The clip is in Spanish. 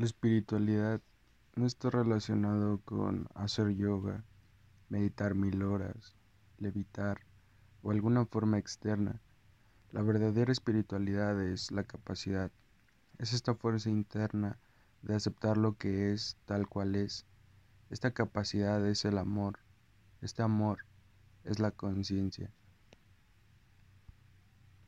La espiritualidad no está relacionado con hacer yoga, meditar mil horas, levitar o alguna forma externa. La verdadera espiritualidad es la capacidad, es esta fuerza interna de aceptar lo que es tal cual es. Esta capacidad es el amor, este amor es la conciencia.